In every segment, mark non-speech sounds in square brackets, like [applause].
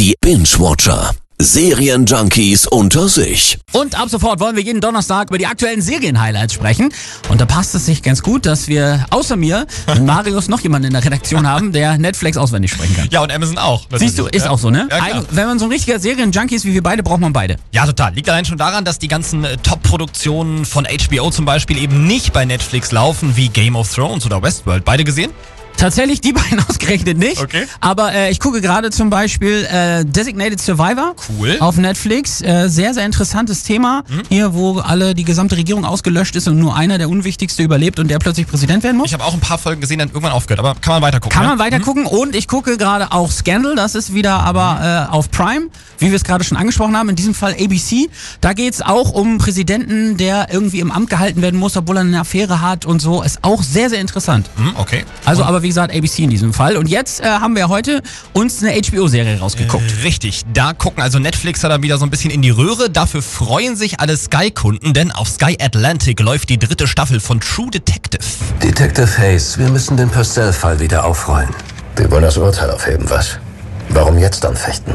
Die Binge-Watcher. Serienjunkies unter sich. Und ab sofort wollen wir jeden Donnerstag über die aktuellen Serien-Highlights sprechen. Und da passt es sich ganz gut, dass wir außer mir und Marius noch jemanden in der Redaktion haben, der Netflix auswendig sprechen kann. Ja, und Amazon auch. Siehst du, ist ja. auch so, ne? Ja. Eig- Wenn man so ein richtiger Serienjunkie ist wie wir beide, braucht man beide. ja, total. Liegt allein schon daran, dass die ganzen äh, Top-Produktionen von HBO zum Beispiel eben nicht bei Netflix laufen, wie Game of Thrones oder Westworld. Beide gesehen? Tatsächlich die [laughs] beiden ausgerechnet nicht. Okay. Aber äh, ich gucke gerade zum Beispiel äh, Designated Survivor Cool. auf Netflix. Äh, sehr, sehr interessantes Thema. Mhm. Hier, wo alle die gesamte Regierung ausgelöscht ist und nur einer, der Unwichtigste, überlebt und der plötzlich Präsident werden muss. Ich habe auch ein paar Folgen gesehen, dann irgendwann aufgehört, aber kann man weiter gucken. Kann ne? man weiter gucken und ich gucke gerade auch Scandal, das ist wieder aber äh, auf Prime, wie wir es gerade schon angesprochen haben, in diesem Fall ABC. Da geht's auch um einen Präsidenten, der irgendwie im Amt gehalten werden muss, obwohl er eine Affäre hat und so. Ist auch sehr, sehr interessant. Hm, okay. Also aber wie gesagt, ABC in diesem Fall. Und jetzt äh, haben wir heute uns eine HBO-Serie rausgeguckt. Richtig, da gucken also Netflixer dann wieder so ein bisschen in die Röhre. Dafür freuen sich alle Sky-Kunden, denn auf Sky Atlantic läuft die dritte Staffel von True Detective. Detective Hayes, wir müssen den Purcell-Fall wieder aufrollen. Wir wollen das Urteil aufheben, was? Warum jetzt anfechten?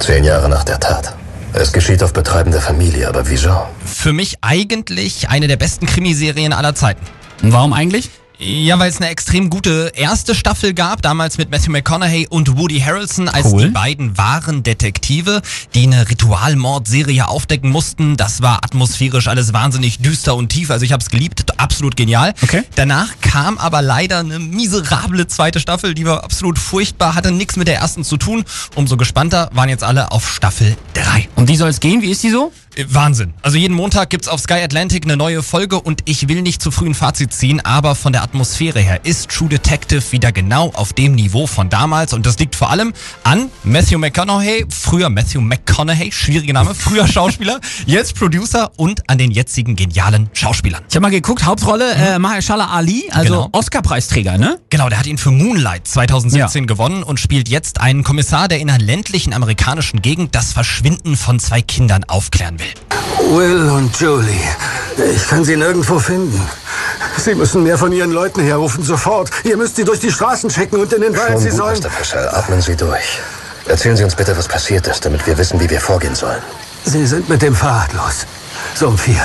Zehn Jahre nach der Tat. Es geschieht auf Betreiben der Familie, aber wieso? Für mich eigentlich eine der besten Krimiserien aller Zeiten. Und warum eigentlich? Ja, weil es eine extrem gute erste Staffel gab, damals mit Matthew McConaughey und Woody Harrelson als Cool. die beiden wahren Detektive, die eine Ritualmordserie aufdecken mussten. Das war atmosphärisch alles wahnsinnig düster und tief. Also ich habe es geliebt, absolut genial. Okay. Danach kam aber leider eine miserable zweite Staffel, die war absolut furchtbar, hatte nichts mit der ersten zu tun. Umso gespannter waren jetzt alle auf Staffel 3. Um die soll es gehen? Wie ist die so? Wahnsinn. Also jeden Montag gibt's auf Sky Atlantic eine neue Folge und ich will nicht zu früh ein Fazit ziehen, aber von der Atmosphäre her ist True Detective wieder genau auf dem Niveau von damals und das liegt vor allem an Matthew McConaughey, früher Matthew McConaughey, schwieriger Name, früher [laughs] Schauspieler, jetzt Producer und an den jetzigen genialen Schauspielern. Ich habe mal geguckt, Hauptrolle äh, Mahershala Ali, also Genau. Oscar-Preisträger, ne? Genau, der hat ihn für Moonlight 2017 gewonnen und spielt jetzt einen Kommissar, der in einer ländlichen amerikanischen Gegend das Verschwinden von zwei Kindern aufklären will. Will und Julie, ich kann sie nirgendwo finden. Sie müssen mehr von Ihren Leuten herrufen, sofort. Ihr müsst sie durch die Straßen checken und in den Wald. Schon Sie gut, sollen... Mr. Purcell. Atmen Sie durch. Erzählen Sie uns bitte, was passiert ist, damit wir wissen, wie wir vorgehen sollen. Sie sind mit dem Fahrrad los. So um vier.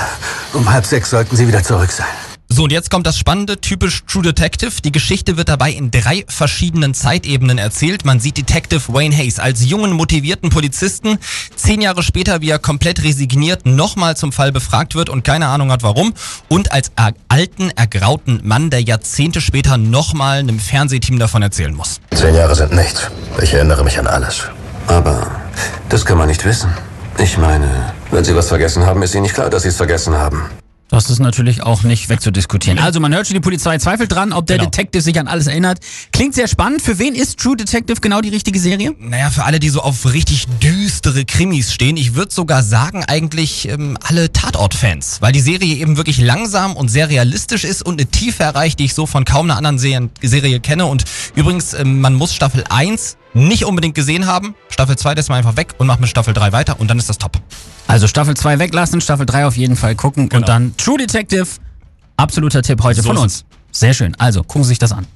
Um halb sechs sollten Sie wieder zurück sein. So, und jetzt kommt das Spannende, typisch True Detective. Die Geschichte wird dabei in drei verschiedenen Zeitebenen erzählt. Man sieht Detective Wayne Hayes als jungen, motivierten Polizisten. Zehn Jahre später, wie er komplett resigniert, nochmal zum Fall befragt wird und keine Ahnung hat warum. Und als er- alten, ergrauten Mann, der Jahrzehnte später nochmal einem Fernsehteam davon erzählen muss. Zehn Jahre sind nichts. Ich erinnere mich an alles. Aber das kann man nicht wissen. Ich meine, wenn Sie was vergessen haben, ist Ihnen nicht klar, dass Sie es vergessen haben. Das ist natürlich auch nicht wegzudiskutieren. Also man hört schon, die Polizei zweifelt dran, ob der Genau. Detective sich an alles erinnert. Klingt sehr spannend. Für wen ist True Detective genau die richtige Serie? Naja, für alle, die so auf richtig düstere Krimis stehen, ich würde sogar sagen, eigentlich ähm, alle Tatort-Fans, weil die Serie eben wirklich langsam und sehr realistisch ist und eine Tiefe erreicht, die ich so von kaum einer anderen Serien, Serie kenne. Und übrigens, ähm, man muss Staffel 1 nicht unbedingt gesehen haben. Staffel 2 lässt man einfach weg und macht mit Staffel 3 weiter und dann ist das top. Also Staffel 2 weglassen, Staffel 3 auf jeden Fall gucken Genau. und dann True Detective. Absoluter Tipp heute So von uns. Sehr schön. Also gucken Sie sich das an.